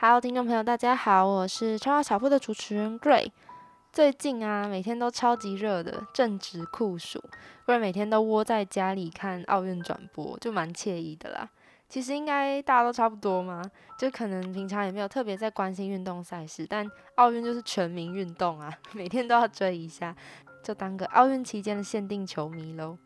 ，Hello，听众朋友，大家好，我是插画小铺的主持人 Gray。最近啊，每天都超级热的，正值酷暑，不然每天都窝在家里看奥运转播，就蛮惬意的啦。其实应该大家都差不多嘛，就可能平常也没有特别在关心运动赛事，但奥运就是全民运动啊，每天都要追一下，就当个奥运期间的限定球迷喽。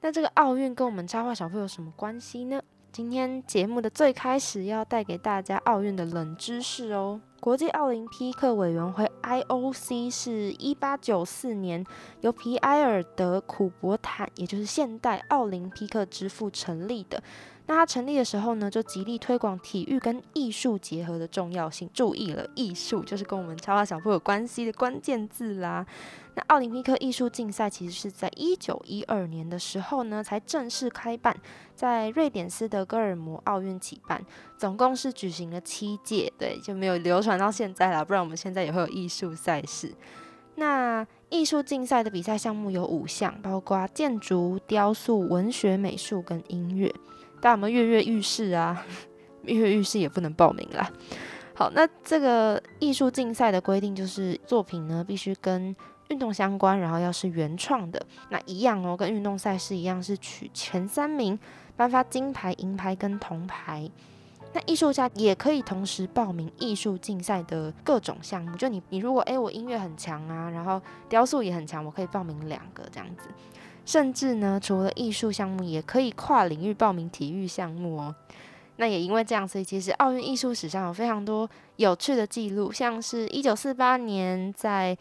那这个奥运跟我们插画小铺有什么关系呢？今天节目的最开始要带给大家奥运的冷知识哦。国际奥林匹克委员会 （IOC） 是一八九四年由皮埃尔德库伯坦，也就是现代奥林匹克之父成立的。那他成立的时候呢，就极力推广体育跟艺术结合的重要性。注意了，艺术就是跟我们插画小铺有关系的关键字啦。那奥林匹克艺术竞赛其实是在一九一二年的时候呢，才正式开办，在瑞典斯德哥尔摩奥运举办，总共是举行了七届，对，就没有流传到现在啦。不然我们现在也会有艺术赛事。那艺术竞赛的比赛项目有五项，包括建筑、雕塑、文学、美术跟音乐。大家有没有跃跃欲试啊？跃跃欲试也不能报名啦。好，那这个艺术竞赛的规定就是作品呢必须跟运动相关，然后要是原创的，那一样哦，跟运动赛事一样是取前三名颁发金牌、银牌跟铜牌。那艺术家也可以同时报名艺术竞赛的各种项目，就你你如果诶我音乐很强啊，然后雕塑也很强，我可以报名两个这样子。甚至呢，除了艺术项目，也可以跨领域报名体育项目哦。那也因为这样，所以其实奥运艺术史上有非常多有趣的记录，像是一九四八年在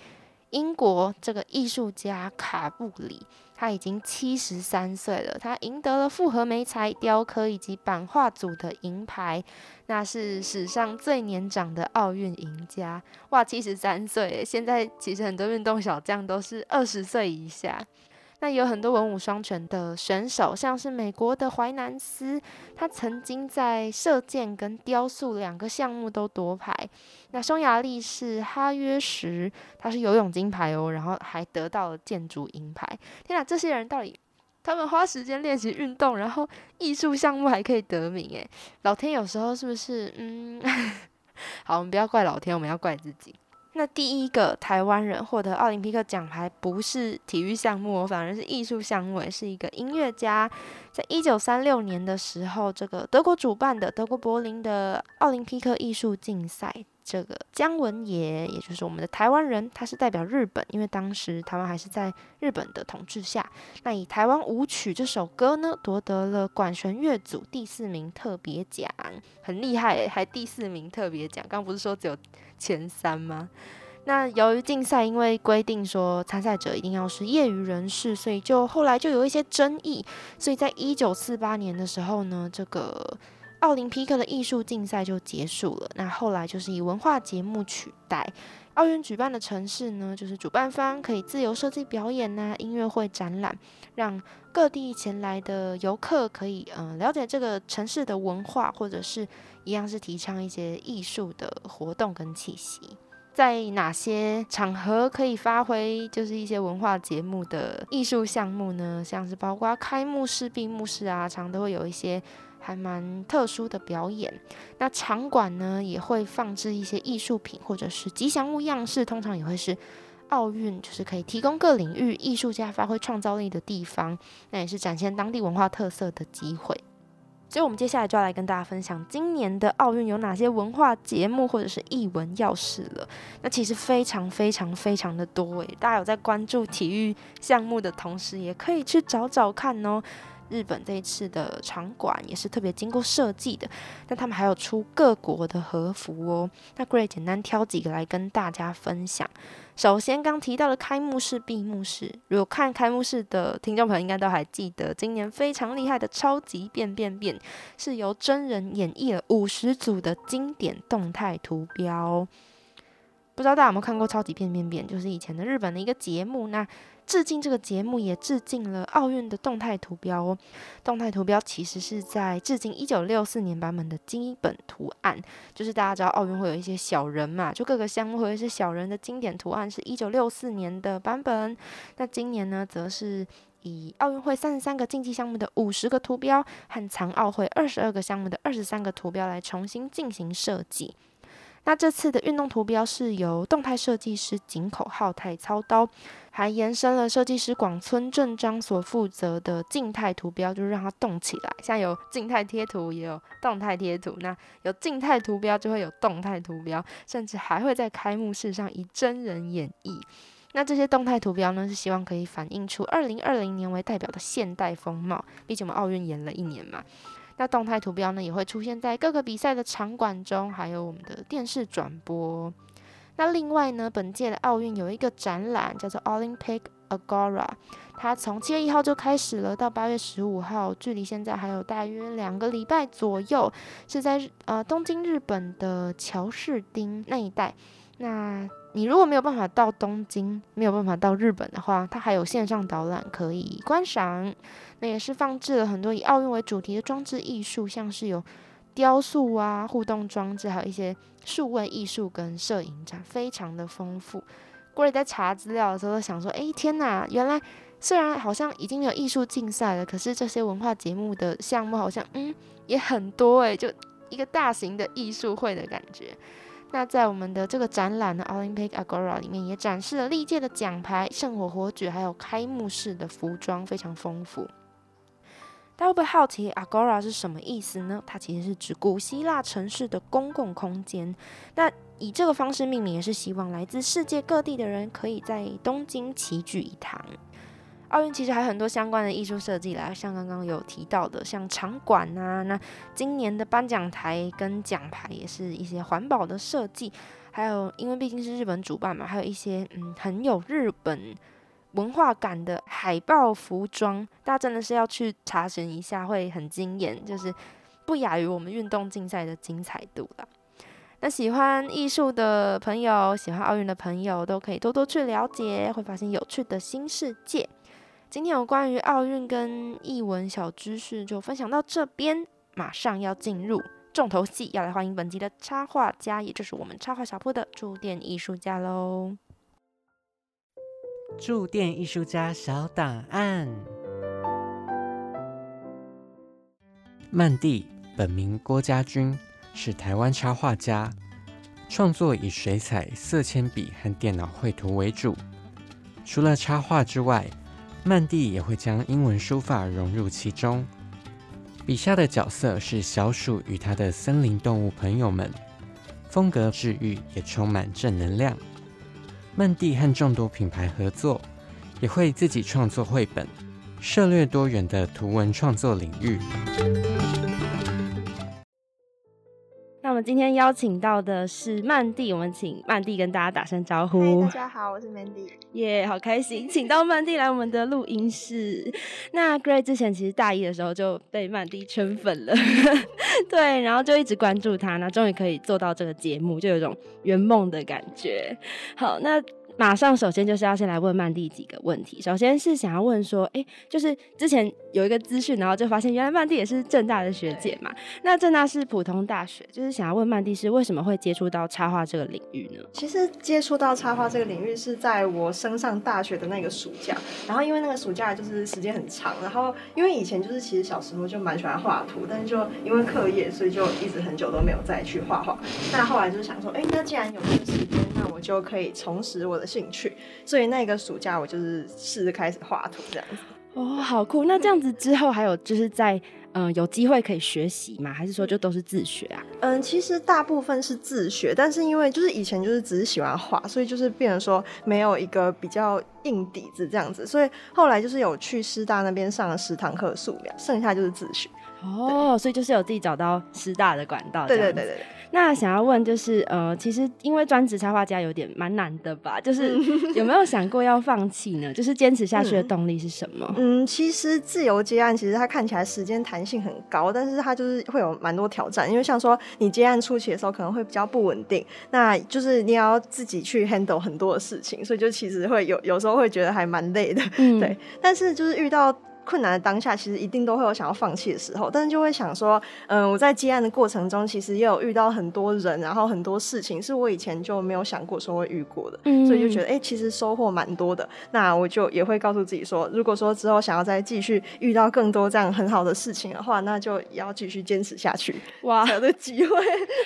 英国，这个艺术家卡布里他已经七十三岁了，他赢得了复合媒材、雕刻以及版画组的银牌，那是史上最年长的奥运赢家。哇，七十三岁！现在其实很多运动小将都是二十岁以下。那有很多文武双全的选手，像是美国的怀南斯，他曾经在射箭跟雕塑两个项目都夺牌。那匈牙利是哈约什，他是游泳金牌哦，然后还得到了建筑银牌。天哪，这些人到底他们花时间练习运动，然后艺术项目还可以得名诶，老天有时候是不是？嗯，好，我们不要怪老天，我们要怪自己。那第一个台湾人获得奥林匹克奖牌不是体育项目，反而是艺术项目，是一个音乐家。在一九三六年的时候，这个德国主办的德国柏林的奥林匹克艺术竞赛，这个姜文也，也就是我们的台湾人，他是代表日本，因为当时台湾还是在日本的统治下。那以台湾舞曲这首歌呢，夺得了管弦乐组第四名特别奖，很厉害，还第四名特别奖。刚不是说只有前三吗？那由于竞赛因为规定说参赛者一定要是业余人士，所以就后来就有一些争议。所以在一九四八年的时候呢，这个奥林匹克的艺术竞赛就结束了。那后来就是以文化节目取代。奥运举办的城市呢，就是主办方可以自由设计表演呐、音乐会、展览，让各地前来的游客可以嗯、呃、了解这个城市的文化，或者是一样是提倡一些艺术的活动跟气息。在哪些场合可以发挥，就是一些文化节目的艺术项目呢？像是包括开幕式、闭幕式啊，常都会有一些还蛮特殊的表演。那场馆呢，也会放置一些艺术品或者是吉祥物样式，通常也会是奥运就是可以提供各领域艺术家发挥创造力的地方，那也是展现当地文化特色的机会。所以，我们接下来就要来跟大家分享今年的奥运有哪些文化节目或者是艺文要事了。那其实非常非常非常的多诶，大家有在关注体育项目的同时，也可以去找找看哦。日本这一次的场馆也是特别经过设计的。那他们还有出各国的和服哦。那 Gray 简单挑几个来跟大家分享。首先，刚提到的开幕式、闭幕式，如果看开幕式的听众朋友应该都还记得，今年非常厉害的超级变变变，是由真人演绎了五十组的经典动态图标。不知道大家有没有看过《超级变变变》，就是以前的日本的一个节目。那致敬这个节目，也致敬了奥运的动态图标哦。动态图标其实是在致敬一九六四年版本的基本图案，就是大家知道奥运会有一些小人嘛，就各个项目会有一些小人的经典图案，是一九六四年的版本。那今年呢，则是以奥运会三十三个竞技项目的五十个图标和残奥会二十二个项目的二十三个图标来重新进行设计。那这次的运动图标是由动态设计师井口浩太操刀，还延伸了设计师广村正章所负责的静态图标，就是让它动起来。像有静态贴图，也有动态贴图。那有静态图标，就会有动态图标，甚至还会在开幕式上以真人演绎。那这些动态图标呢，是希望可以反映出二零二零年为代表的现代风貌。毕竟我们奥运延了一年嘛。那动态图标呢，也会出现在各个比赛的场馆中，还有我们的电视转播。那另外呢，本届的奥运有一个展览叫做 Olympic Agora，它从七月一号就开始了，到八月十五号，距离现在还有大约两个礼拜左右，是在呃东京日本的桥市町那一带。那你如果没有办法到东京，没有办法到日本的话，它还有线上导览可以观赏。那也是放置了很多以奥运为主题的装置艺术，像是有雕塑啊、互动装置，还有一些数位艺术跟摄影展，非常的丰富。过来在查资料的时候，想说：哎，天哪！原来虽然好像已经有艺术竞赛了，可是这些文化节目的项目好像嗯也很多诶，就一个大型的艺术会的感觉。那在我们的这个展览的 Olympic Agora 里面，也展示了历届的奖牌、圣火火炬，还有开幕式的服装，非常丰富。大家会不会好奇 Agora 是什么意思呢？它其实是指古希腊城市的公共空间。那以这个方式命名，也是希望来自世界各地的人可以在东京齐聚一堂。奥运其实还有很多相关的艺术设计啦，像刚刚有提到的，像场馆啊，那今年的颁奖台跟奖牌也是一些环保的设计，还有因为毕竟是日本主办嘛，还有一些嗯很有日本。文化感的海报服装，大家真的是要去查询一下，会很惊艳，就是不亚于我们运动竞赛的精彩度了。那喜欢艺术的朋友，喜欢奥运的朋友，都可以多多去了解，会发现有趣的新世界。今天有关于奥运跟译文小知识就分享到这边，马上要进入重头戏，要来欢迎本集的插画家，也就是我们插画小铺的驻店艺术家喽。驻店艺术家小档案。曼蒂本名郭家军，是台湾插画家，创作以水彩、色铅笔和电脑绘图为主。除了插画之外，曼蒂也会将英文书法融入其中。笔下的角色是小鼠与它的森林动物朋友们，风格治愈，也充满正能量。曼蒂和众多品牌合作，也会自己创作绘本，涉猎多元的图文创作领域。今天邀请到的是曼蒂，我们请曼蒂跟大家打声招呼。大家好，我是 Mandy。耶，好开心，请到曼蒂来我们的录音室。那 Gray 之前其实大一的时候就被曼蒂圈粉了，对，然后就一直关注他，那终于可以做到这个节目，就有种圆梦的感觉。好，那。马上，首先就是要先来问曼蒂几个问题。首先是想要问说，哎，就是之前有一个资讯，然后就发现原来曼蒂也是正大的学姐嘛。那正大是普通大学，就是想要问曼蒂是为什么会接触到插画这个领域呢？其实接触到插画这个领域是在我升上大学的那个暑假，然后因为那个暑假就是时间很长，然后因为以前就是其实小时候就蛮喜欢画图，但是就因为课业，所以就一直很久都没有再去画画。那后来就是想说，哎，那既然有这个时间，那我就可以重拾我的。兴趣，所以那个暑假我就是试着开始画图这样子。哦，好酷！那这样子之后还有就是在嗯、有机会可以学习吗？还是说就都是自学啊？嗯，其实大部分是自学，但是因为就是以前就是只是喜欢画，所以就是变成说没有一个比较硬底子这样子，所以后来就是有去师大那边上了十堂课素描，剩下就是自学。哦，所以就是有自己找到师大的管道。对对对对对。那想要问就是，呃，其实因为专职插画家有点蛮难的吧？就是有没有想过要放弃呢？就是坚持下去的动力是什么？嗯，其实自由接案其实它看起来时间弹性很高，但是它就是会有蛮多挑战，因为像说你接案初期的时候可能会比较不稳定，那就是你要自己去 handle 很多的事情，所以就其实会有有时候会觉得还蛮累的，嗯对。但是就是遇到。困难的当下，其实一定都会有想要放弃的时候，但是就会想说，嗯，我在接案的过程中，其实也有遇到很多人，然后很多事情是我以前就没有想过说会遇过的，嗯所以就觉得，哎、其实收获蛮多的。那我就也会告诉自己说，如果说之后想要再继续遇到更多这样很好的事情的话，那就也要继续坚持下去，哇才有的机会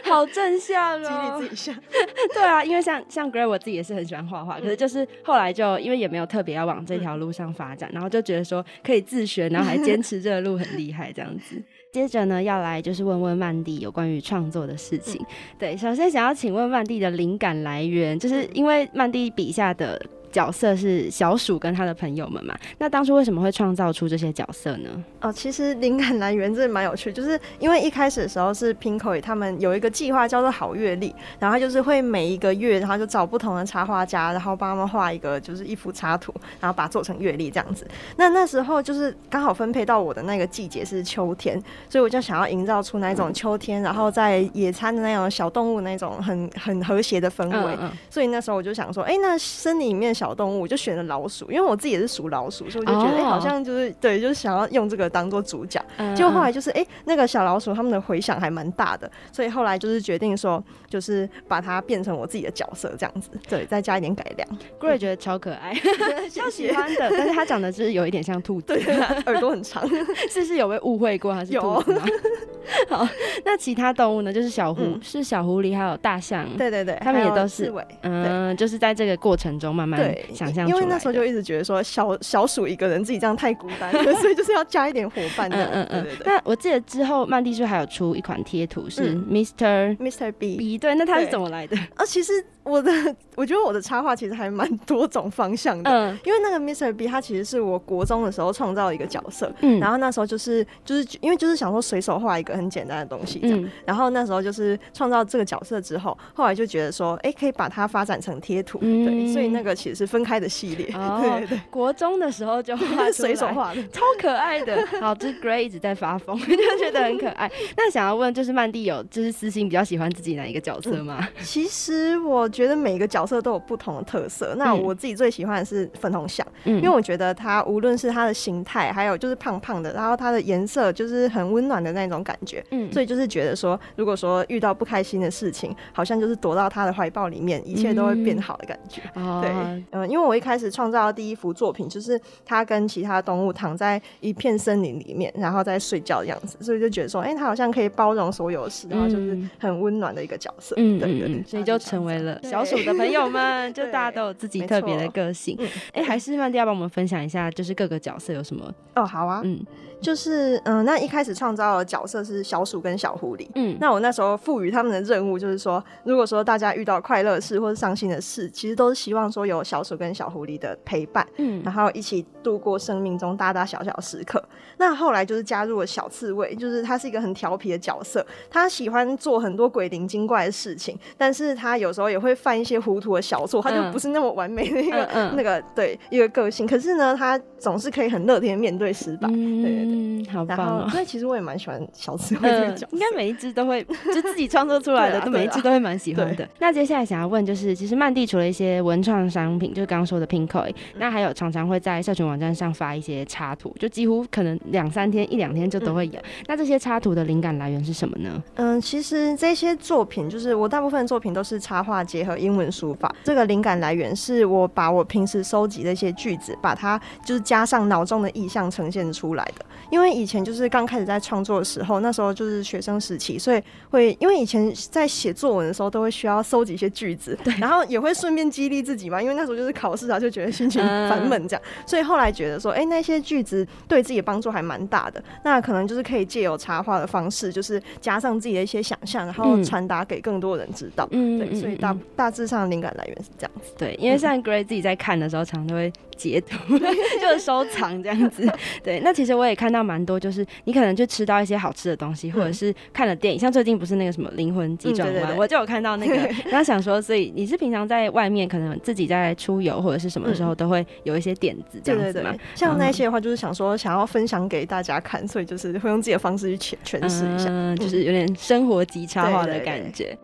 好正向激哦！励自己一下。对啊，因为像像 Gray 我自己也是很喜欢画画，可是嗯就是后来就因为也没有特别要往这条路上发展，然后就觉得说可以自学，然后还坚持这个路很厉害这样子。接着呢，要来就是问问曼蒂有关于创作的事情。对，首先想要请问曼蒂的灵感来源，就是因为曼蒂笔下的角色是小鼠跟他的朋友们嘛，那当初为什么会创造出这些角色呢？哦，其实灵感来源真的蛮有趣，就是因为一开始的时候是 Pinko 他们有一个计划叫做好月历，然后他就是会每一个月，然后就找不同的插画家，然后帮他们画一个就是一幅插图，然后把它做成月历这样子。那那时候就是刚好分配到我的那个季节是秋天，所以我就想要营造出那种秋天，然后在野餐的那种小动物那种很很和谐的氛围。嗯所以那时候我就想说，哎、那森林里面的小动物，我就选了老鼠，因为我自己也是属老鼠，所以我就觉得，哎、哦好像就是对，就是想要用这个当做主角。嗯结果后来就是，哎、那个小老鼠他们的回响还蛮大的，所以后来就是决定说，就是把它变成我自己的角色这样子，对，再加一点改良。Gray 觉得超可爱，超。喜欢的，但是他长得就是有一点像兔子，对，耳朵很长。是不是有被误会过还是有兔子吗？好，那其他动物呢？就是小狐，嗯是小狐狸，还有大象。，对对对，他们也都是。嗯，就是在这个过程中慢慢对，想象。因为那时候就一直觉得说小小鼠一个人自己这样太孤单了，所以就是要加一点伙伴的。嗯嗯嗯对对对。那我记得之后曼蒂是还有出一款贴图是嗯 Mr. Mr. B，B，对，那它是怎么来的？啊，其实我的我觉得我的插画其实还蛮多种方向的。嗯因为那个 Mr. B 他其实是我国中的时候创造一个角色，嗯然后那时候就是就是因为就是想说随手画一个很简单的东西这样，嗯然后那时候就是创造这个角色之后，后来就觉得说，哎、可以把它发展成贴图，嗯对，所以那个其实是分开的系列，哦对对国中的时候就画随手画的。超可爱的。好，就是 Gray 一直在发疯，就觉得很可爱。那想要问，就是曼蒂有就是私心比较喜欢自己哪一个角色吗？其实我觉得每个角色都有不同的特色，那嗯我自己最喜欢的是粉红象。嗯因为我觉得它无论是它的形态，还有就是胖胖的，然后它的颜色就是很温暖的那种感觉，嗯所以就是觉得说，如果说遇到不开心的事情，好像就是躲到他的怀抱里面，一切都会变好的感觉。哦对，嗯、因为我一开始创造的第一幅作品就是它跟其他动物躺在一片森林里面，然后在睡觉的样子，所以就觉得说，哎、它好像可以包容所有事，然后就是嗯很温暖的一个角色。嗯对对对嗯嗯，所以就成为了小鼠的朋友们，就 大家都有自己特别的错个性嗯。哎，还是曼蒂要帮我们分享一下，就是各个角色有什么？哦，好啊，嗯就是嗯、那一开始创造的角色是小鼠跟小狐狸。嗯，那我那时候赋予他们的任务就是说，如果说大家遇到快乐的事或者伤心的事，其实都是希望说有小鼠跟小狐狸的陪伴，嗯然后一起度过生命中大大小小时刻。那后来就是加入了小刺猬，就是他是一个很调皮的角色，他喜欢做很多鬼灵精怪的事情，但是他有时候也会犯一些糊涂的小错，他就嗯不是那么完美的一个、那个对一个个性。可是呢，他总是可以很乐天面对失败。对对对。嗯，好棒哦。后，所以其实我也蛮喜欢小刺猬这个嗯角色，，应该每一只都会，就自己创作出来的，都每一只都会蛮喜欢的。那接下来想要问，就是其实曼蒂除了一些文创商品，就是刚刚说的 Pinkoi，那还有常常会在社群网站上发一些插图，就几乎可能两三天、一两天就都会有。那这些插图的灵感来源是什么呢？嗯，其实这些作品就是我大部分的作品都是插画结合英文书法。这个灵感来源是我把我平时收集的一些句子，把它就是加上脑中的意象呈现出来的。因为以前就是刚开始在创作的时候，那时候就是学生时期，所以会因为以前在写作文的时候都会需要收集一些句子，然后也会顺便激励自己嘛。因为那时候就是考试啊，就觉得心情烦闷这样，所以后来觉得说，哎，那些句子对自己的帮助还蛮大的。那可能就是可以借由插画的方式，就是加上自己的一些想象，然后传达给更多人知道。嗯，对，所以大大致上灵感来源是这样子。对，因为像 Gray 自己在看的时候，常常都会截图，就是收藏这样子。对，那其实我也看到蛮多，就是你可能就吃到一些好吃的东西，或者是看了电影，像最近不是那个什么灵魂急转弯，我就有看到那个。然后想说，所以你是平常在外面可能自己在出游或者是什么时候都会有一些点子这样子吗？像那些的话，就是想说想要分享给大家看，所以就是会用自己的方式去诠诠释一下，就是有点生活极差化的感觉。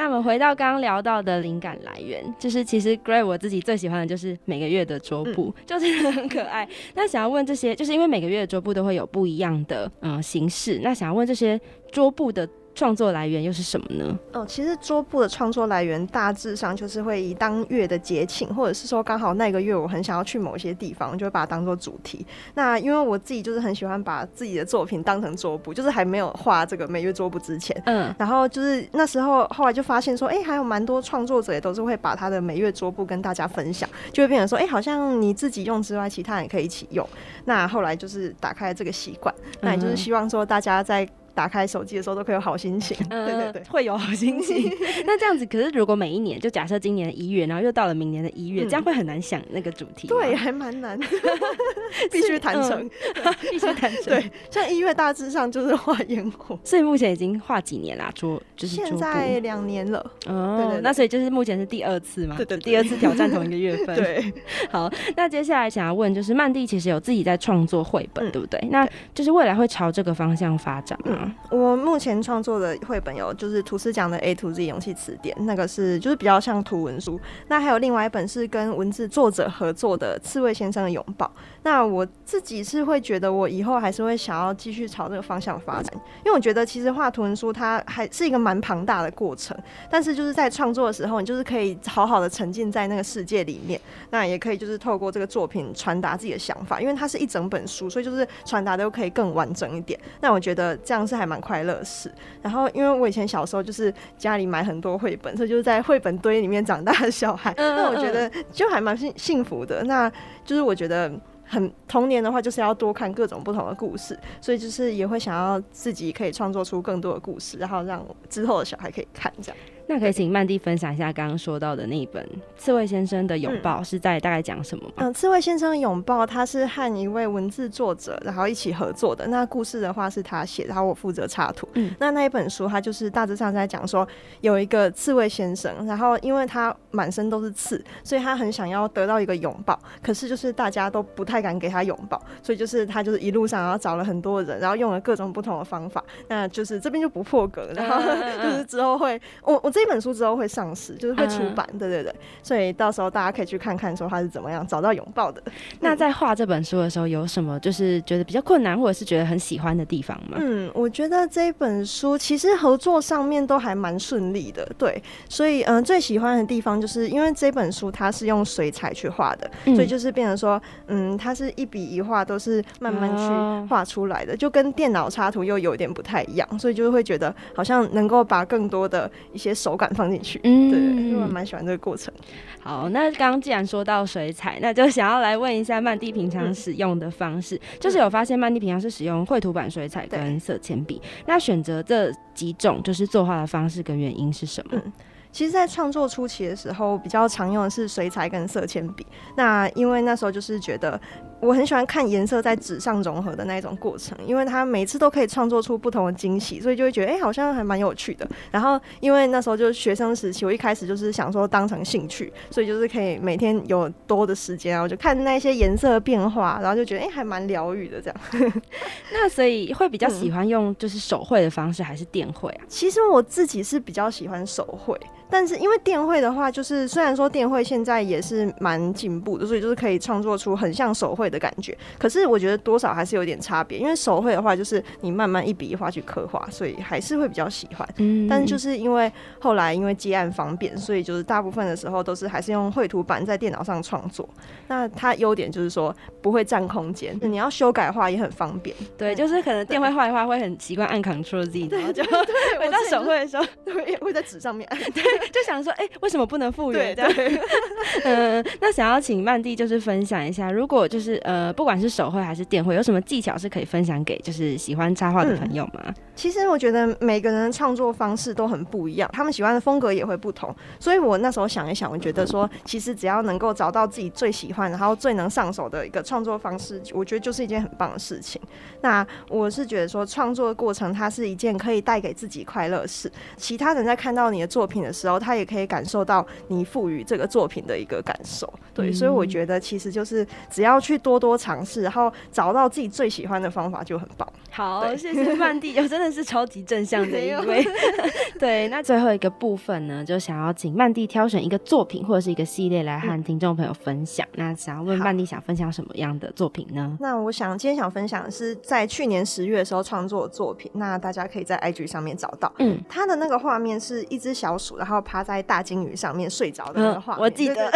那我们回到刚刚聊到的灵感来源，就是其实 Gray 我自己最喜欢的就是每个月的桌布，就是很可爱。那想要问这些，就是因为每个月的桌布都会有不一样的嗯形式，那想要问这些桌布的。创作来源又是什么呢？哦，其实桌布的创作来源大致上就是会以当月的节庆，或者是说刚好那个月我很想要去某些地方，就会把它当做主题。那因为我自己就是很喜欢把自己的作品当成桌布，就是还没有画这个每月桌布之前，嗯，然后就是那时候后来就发现说，哎，还有蛮多创作者也都是会把他的每月桌布跟大家分享，就会变成说，哎，好像你自己用之外，其他人也可以一起用。那后来就是打开了这个习惯，那也就是希望说大家在。打开手机的时候都可以有好心情，对对对，会有好心情。那这样子，可是如果每一年，就假设今年的一月，然后又到了明年的一月，这样会很难想那个主题。对，还蛮难，必须谈成，必须谈成。对，像一月大致上就是画烟火，所以目前已经画几年啦？桌就是现在两年了。哦，对那所以就是目前是第二次嘛？对对，第二次挑战同一个月份。对，好，那接下来想要问，就是曼蒂其实有自己在创作绘本，对不对？那就是未来会朝这个方向发展吗？我目前。创作的绘本有，就是图斯讲的 A to Z 勇气词典，那个是就是比较像图文书。那还有另外一本是跟文字作者合作的刺猬先生的拥抱。那我自己是会觉得，我以后还是会想要继续朝这个方向发展，因为我觉得其实画图文书它还是一个蛮庞大的过程。但是就是在创作的时候，你就是可以好好的沉浸在那个世界里面，那也可以就是透过这个作品传达自己的想法，因为它是一整本书，所以就是传达都可以更完整一点。那我觉得这样是还蛮快乐。事，然后因为我以前小时候就是家里买很多绘本，所以就是在绘本堆里面长大的小孩，那我觉得就还蛮幸幸福的。那就是我觉得很童年的话，就是要多看各种不同的故事，所以就是也会想要自己可以创作出更多的故事，然后让之后的小孩可以看这样。那可以请曼蒂分享一下刚刚说到的那一本《刺猬先生的拥抱》是在大概讲什么吗？嗯，《刺猬先生的拥抱》他是和一位文字作者然后一起合作的。那故事的话是他写，然后我负责插图。嗯，那那一本书它就是大致上在讲说有一个刺猬先生，然后因为他满身都是刺，所以他很想要得到一个拥抱，可是就是大家都不太敢给他拥抱，所以就是他就是一路上然后找了很多人，然后用了各种不同的方法。那就是这边就不破格，然后 就是之后会我我这。这本书之后会上市，就是会出版，对对对，所以到时候大家可以去看看，说它是怎么样找到拥抱的。那在画这本书的时候，有什么就是觉得比较困难，或者是觉得很喜欢的地方吗？嗯，我觉得这本书其实合作上面都还蛮顺利的，对。所以嗯，最喜欢的地方就是因为这本书它是用水彩去画的，所以就是变成说，嗯，它是一笔一画都是慢慢去画出来的，就跟电脑插图又有点不太一样，所以就会觉得好像能够把更多的一些手。感放进去，嗯，对，因为我蛮喜欢这个过程。好，那刚刚既然说到水彩，那就想要来问一下曼蒂平常使用的方式，就是有发现曼蒂平常是使用绘图板水彩跟色铅笔，那选择这几种就是作画的方式跟原因是什么？其实，在创作初期的时候，比较常用的是水彩跟色铅笔。那因为那时候就是觉得。我很喜欢看颜色在纸上融合的那一种过程，因为它每次都可以创作出不同的惊喜，所以就会觉得哎，好像还蛮有趣的。然后因为那时候就是学生时期，我一开始就是想说当成兴趣，所以就是可以每天有多的时间，然后就看那些颜色变化，然后就觉得哎，还蛮疗愈的这样。那所以会比较喜欢用就是手绘的方式还是电绘啊？其实我自己是比较喜欢手绘，但是因为电绘的话，就是虽然说电绘现在也是蛮进步的，所以就是可以创作出很像手绘。的感觉。可是我觉得多少还是有点差别，因为手绘的话就是你慢慢一笔一画去刻画，所以还是会比较喜欢。嗯但是就是因为后来因为接案方便，所以就是大部分的时候都是还是用绘图板在电脑上创作。那它优点就是说不会占空间，你要修改画也很方便。对，就是可能电绘画的话会很习惯按 Ctrl Z，然后就回到手绘的时候会会在纸上面按。就想说，哎、为什么不能复原对这样？嗯，那想要请曼蒂就是分享一下，如果就是呃，不管是手绘还是电绘，有什么技巧是可以分享给就是喜欢插画的朋友吗？其实我觉得每个人的创作方式都很不一样，他们喜欢的风格也会不同。所以我那时候想一想，我觉得说，其实只要能够找到自己最喜欢，然后最能上手的一个创作方式，我觉得就是一件很棒的事情。那我是觉得说，创作的过程它是一件可以带给自己快乐的事，其他人在看到你的作品的时候，他也可以感受到你赋予这个作品的一个感受。对，嗯所以我觉得其实就是只要去多多尝试，然后找到自己最喜欢的方法就很棒。好，谢谢曼蒂，我真的是超级正向的一位。对，那最后一个部分呢，就想要请曼蒂挑选一个作品或者是一个系列来和听众朋友分享。那想要问曼蒂想分享什么样的作品呢？那我想今天想分享的是在去年十月的时候创作的作品，那大家可以在 IG 上面找到。嗯，它的那个画面是一只小鼠，然后趴在大金鱼上面睡着的那个画面、嗯我记得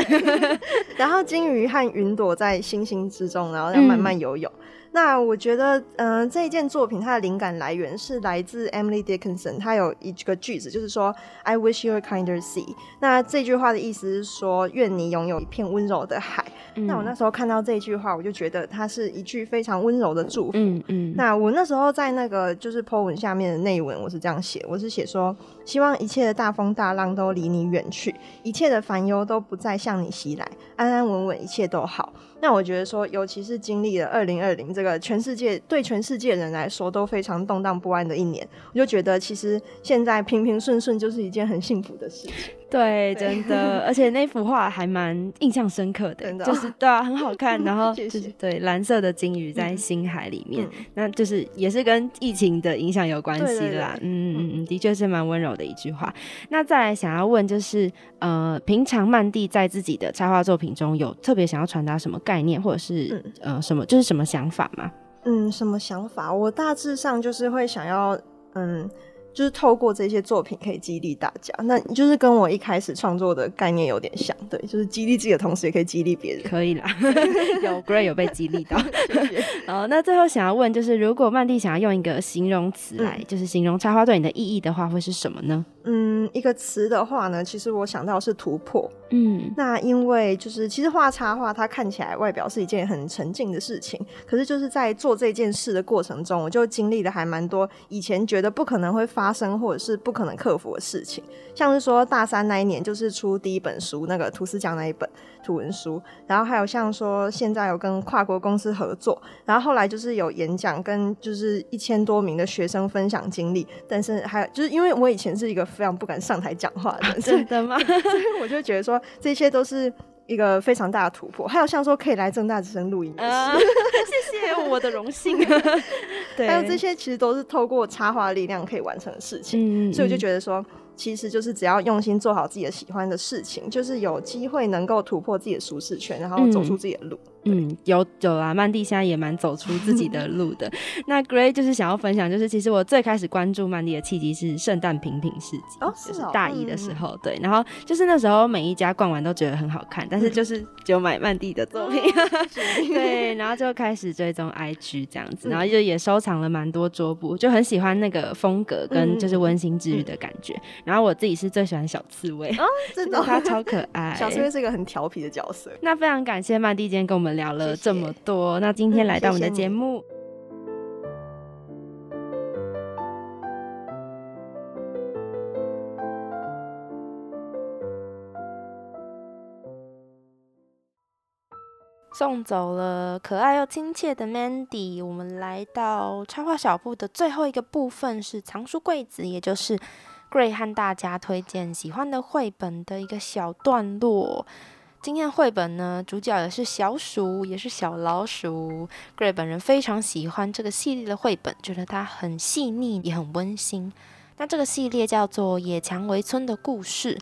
然后金鱼和云朵在星星之中，然后要慢慢游泳。那我觉得，嗯、这一件作品它的灵感来源是来自 Emily Dickinson，她有一个句子，就是说 “I wish you a kinder sea”。那这句话的意思是说，愿你拥有一片温柔的海。那我那时候看到这句话，我就觉得它是一句非常温柔的祝福。嗯嗯，那我那时候在那个就是 po 文下面的内文，我是这样写，我是写说，希望一切的大风大浪都离你远去，一切的烦忧都不再向你袭来，安安稳稳，一切都好。那我觉得说，尤其是经历了二零二零这个全世界对全世界人来说都非常动荡不安的一年，我就觉得其实现在平平顺顺就是一件很幸福的事情。对，真的，而且那幅画还蛮印象深刻的，真的哦。就是对啊，很好看，然后对蓝色的鲸鱼在星海里面，嗯。那就是也是跟疫情的影响有关系啦，对嗯嗯嗯，的确是蛮温柔的一句话。那再来想要问就是，呃，平常曼蒂在自己的插画作品中有特别想要传达什么概念，或者是、呃什么就是什么想法吗？嗯，什么想法？我大致上就是会想要，嗯，就是透过这些作品可以激励大家。那就是跟我一开始创作的概念有点像，对，就是激励自己的同时，也可以激励别人。可以啦，有 Gray 有被激励到。谢谢。好，那最后想要问，就是如果曼蒂想要用一个形容词来，就是形容插花对你的意义的话，会是什么呢？嗯，一个词的话呢，其实我想到是突破。嗯。那因为就是其实画插画，它看起来外表是一件很沉静的事情，可是就是在做这件事的过程中，我就经历了还蛮多以前觉得不可能会发生或者是不可能克服的事情，像是说大三那一年就是出第一本书那个图斯奖那一本图文书，然后还有像说现在有跟跨国公司合作，然后后来就是有演讲跟就是一千多名的学生分享经历，但是还有就是因为我以前是一个非常不敢上台讲话的 真的吗？所以我就觉得说，这些都是一个非常大的突破。还有像说可以来正大之声录音 谢谢，我的荣幸。对，还有这，些其实都是透过插画的力量可以完成的事情。嗯所以我就得，觉得说，其实就是只要用心做好自己的喜欢的事情，就是有机会能够突破自己的舒适圈，然后走出自己的路。嗯，有有啦，曼蒂现在也蛮走出自己的 路的。那 Gray 就是想要分享，就是其实我最开始关注曼蒂的契机是圣诞品品市集，哦就是哦大一的时嗯候，对，然后就是那时候每一家逛完都觉得很好看，但是就是只有买曼蒂的作品，对，然后就开始追踪 IG 这样子，然后就也收藏了蛮多桌布，就很喜欢那个风格跟就是温馨治愈的感觉。然后我自己是最喜欢小刺猬，哦真的就是它超可爱，小刺猬是一个很调皮的角色。那非常感谢曼蒂今天跟我们聊了这么多。那今天嗯来到我们的节目。送走了可爱又亲切的 Mandy，我们来到插画小铺的最后一个部分是藏书柜子，也就是 Gray 和大家推荐喜欢的绘本的一个小段落。今天绘本呢，主角也是小鼠，也是小老鼠。Gray 本人非常喜欢这个系列的绘本，觉得它很细腻，也很温馨。那这个系列叫做《野蔷薇村的故事》，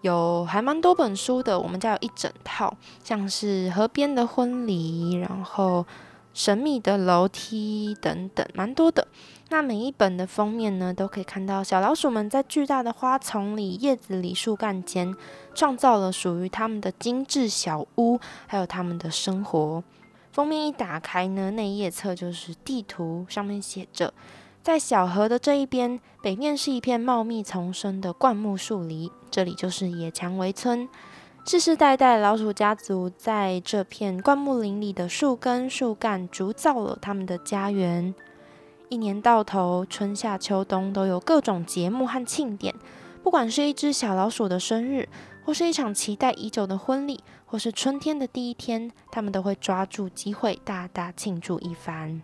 有还蛮多本书的，我们家有一整套，像是河边的婚礼，然后神秘的楼梯等等，蛮多的。那每一本的封面呢，都可以看到小老鼠们在巨大的花丛里、叶子里、树干间，创造了属于他们的精致小屋，还有他们的生活。封面一打开呢，内页侧就是地图，上面写着，在小河的这一边，北面是一片茂密丛生的灌木树林，这里就是野蔷薇村。世世代代老鼠家族在这片灌木林里的树根、树干筑造了他们的家园。一年到头，春夏秋冬都有各种节目和庆典。不管是一只小老鼠的生日，或是一场期待已久的婚礼，或是春天的第一天，他们都会抓住机会大大庆祝一番。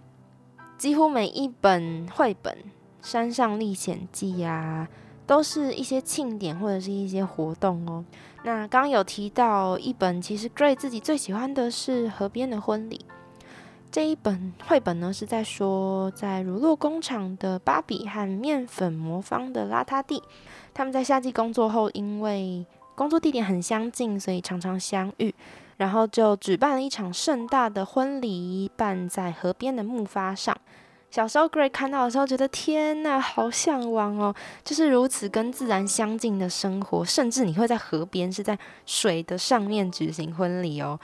几乎每一本绘本《山上历险记》呀，都是一些庆典或者是一些活动哦。那刚有提到一本，其实 Gray 自己最喜欢的是《河边的婚礼》。这一本绘本呢，是在说，在乳酪工厂的芭比和面粉魔方的邋遢地，他们在夏季工作后，因为工作地点很相近，所以常常相遇，然后就举办了一场盛大的婚礼，办在河边的木筏上。小时候 Gray 看到的时候，觉得天呐，好向往哦，就是如此跟自然相近的生活，甚至你会在河边，是在水的上面举行婚礼哦。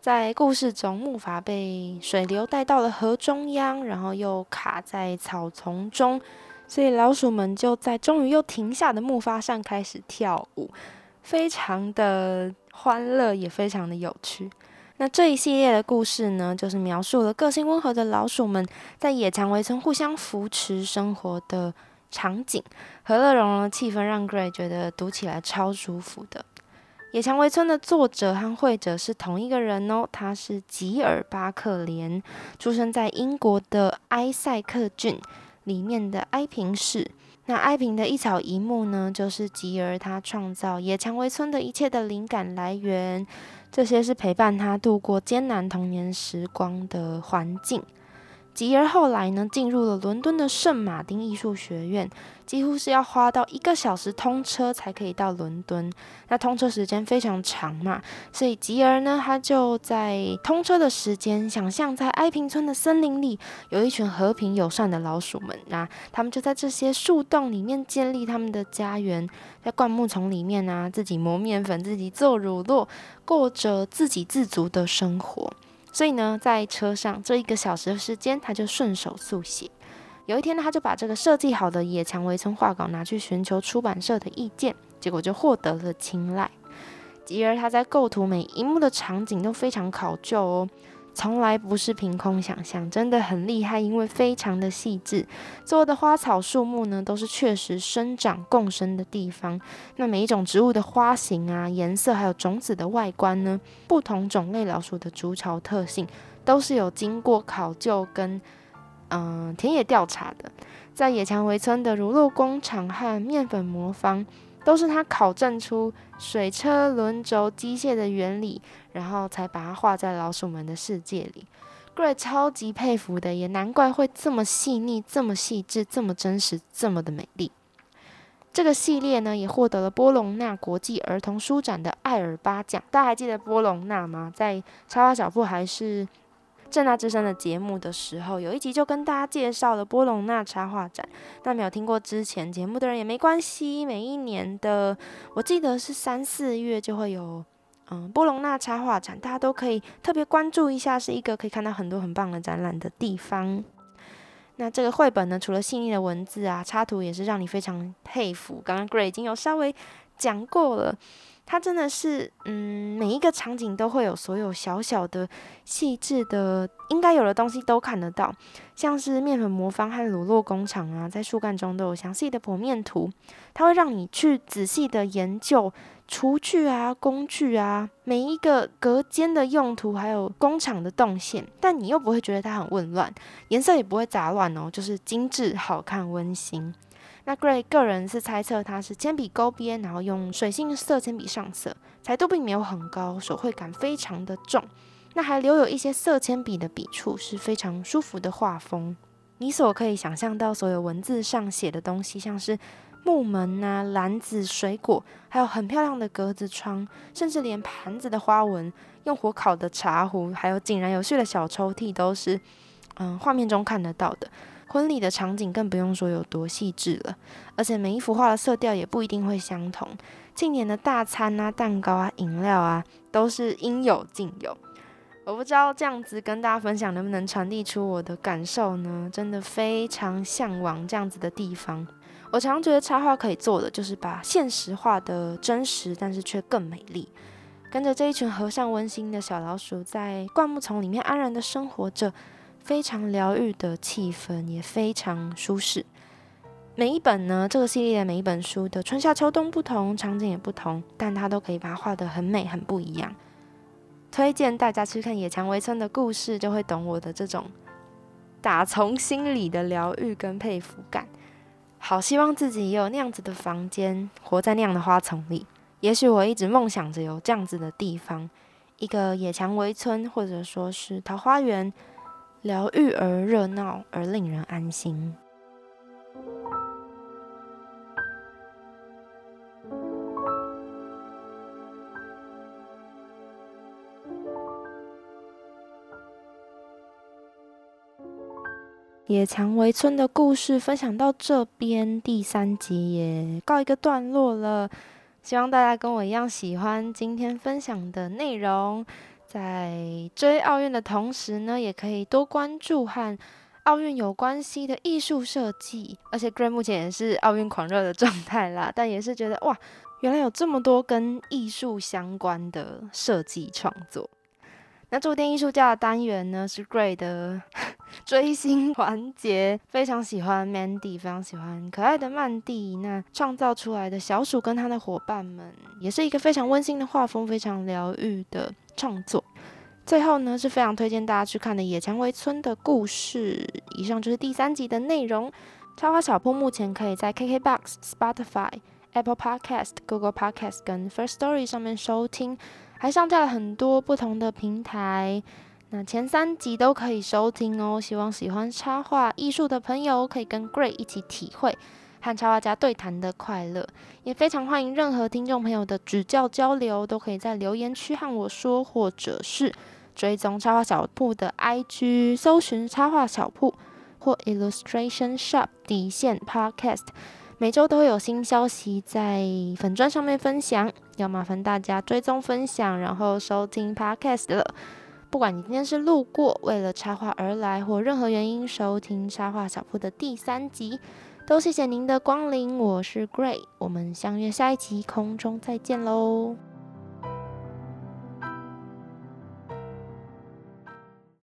在故事中，木筏被水流带到了河中央，然后又卡在草丛中，所以老鼠们就在终于又停下的木筏上开始跳舞，非常的欢乐，也非常的有趣。那这一系列的故事呢，就是描述了个性温和的老鼠们在野蔷薇村互相扶持生活的场景，和乐融融的气氛让 Gray 觉得读起来超舒服的。野蔷薇村的作者和绘者是同一个人哦，他是吉尔巴克连，出生在英国的埃塞克郡里面的埃平市。那爱平的一草一木呢，就是吉儿他创造野蔷薇村的一切的灵感来源。这些是陪伴他度过艰难童年时光的环境。吉尔后来呢，进入了伦敦的圣马丁艺术学院。几乎是要花到一个小时通车才可以到伦敦，那通车时间非常长嘛，所以吉儿呢，他就在通车的时间，想象在埃平村的森林里有一群和平友善的老鼠们，那他们就在这些树洞里面建立他们的家园，在灌木丛里面啊，自己磨面粉，自己做乳酪，过着自给自足的生活。所以呢，在车上这一个小时的时间，他就顺手速写。有一天呢，他就把这个设计好的野蔷薇村画稿拿去寻求出版社的意见，结果就获得了青睐。吉尔他在构图每一幕的场景都非常考究哦，从来不是凭空想象，真的很厉害，因为非常的细致。做的花草树木呢，都是确实生长共生的地方。那每一种植物的花型啊、颜色，还有种子的外观呢，不同种类老鼠的筑巢特性，都是有经过考究跟。嗯，田野调查的，在野蔷薇村的乳酪工厂和面粉磨坊，都是他考证出水车轮轴机械的原理，然后才把它画在老鼠们的世界里。Gray 超级佩服的，也难怪会这么细腻、这么细致、这么真实、这么的美丽。这个系列呢，也获得了波隆纳国际儿童书展的艾尔巴奖。大家还记得波隆纳吗？在插花小铺还是？正大之声的节目的时候，有一集就跟大家介绍了波隆纳插画展。那没有听过之前节目的人也没关系，每一年的我记得是三四月就会有嗯波隆纳插画展，大家都可以特别关注一下，是一个可以看到很多很棒的展览的地方。那这个绘本呢，除了细腻的文字啊，插图也是让你非常佩服。刚刚 Gray 已经有稍微讲过了。它真的是，嗯，每一个场景都会有所有小小的、细致的，应该有的东西都看得到，像是面粉魔方和乳酪工厂啊，在树干中都有详细的剖面图，它会让你去仔细的研究厨具啊、工具啊，每一个隔间的用途，还有工厂的动线，但你又不会觉得它很混乱，颜色也不会杂乱哦，就是精致、好看、温馨。那 Gray 个人是猜测它是铅笔勾边，然后用水性色铅笔上色，彩度并没有很高，手绘感非常的重。那还留有一些色铅笔的笔触，是非常舒服的画风。你所可以想象到所有文字上写的东西，像是木门啊、篮子、水果，还有很漂亮的格子窗，甚至连盘子的花纹、用火烤的茶壶，还有井然有序的小抽屉，都是嗯画面中看得到的。婚礼的场景更不用说有多细致了，而且每一幅画的色调也不一定会相同。庆典的大餐啊、蛋糕啊、饮料啊，都是应有尽有。我不知道这样子跟大家分享能不能传递出我的感受呢？真的非常向往这样子的地方。我常觉得插画可以做的就是把现实画的真实，但是却更美丽。跟着这一群和善温馨的小老鼠，在灌木丛里面安然的生活着。非常疗愈的气氛，也非常舒适。每一本呢，这个系列的每一本书的春夏秋冬不同，场景也不同，但它都可以把它画得很美，很不一样。推荐大家去看野蔷薇村的故事，就会懂我的这种打从心里的疗愈跟佩服感。好希望自己也有那样子的房间，活在那样的花丛里。也许我一直梦想着有这样子的地方，一个野蔷薇村，或者说是桃花源。疗愈而热闹而令人安心。野蔷薇村的故事分享到这边，第三集也告一个段落了。希望大家跟我一样喜欢今天分享的内容。在追奥运的同时呢，也可以多关注和奥运有关系的艺术设计。而且 Gray 目前也是奥运狂热的状态啦，但也是觉得哇，原来有这么多跟艺术相关的设计创作。那驻店艺术家的单元呢，是 Gray 的 追星环节，非常喜欢 Mandy，非常喜欢可爱的曼蒂。那创造出来的小鼠跟他的伙伴们，也是一个非常温馨的画风，非常疗愈的创作。最后呢，是非常推荐大家去看的《野蔷薇村的故事》。以上就是第三集的内容。插花小铺目前可以在 KKBOX、Spotify、Apple Podcast、Google Podcast 跟 First Story 上面收听。还上架了很多不同的平台，那前三集都可以收听哦。希望喜欢插画艺术的朋友可以跟 Gray 一起体会和插画家对谈的快乐，也非常欢迎任何听众朋友的指教交流，都可以在留言区和我说，或者是追踪插画小铺的 IG，搜寻插画小铺或 Illustration Shop 底线 Podcast。每周都会有新消息在粉砖上面分享，要麻烦大家追踪分享，然后收听 podcast 了。不管你今天是路过，为了插画而来，或任何原因收听插画小铺的第三集，都谢谢您的光临。我是 Gray，我们相约下一集空中再见喽。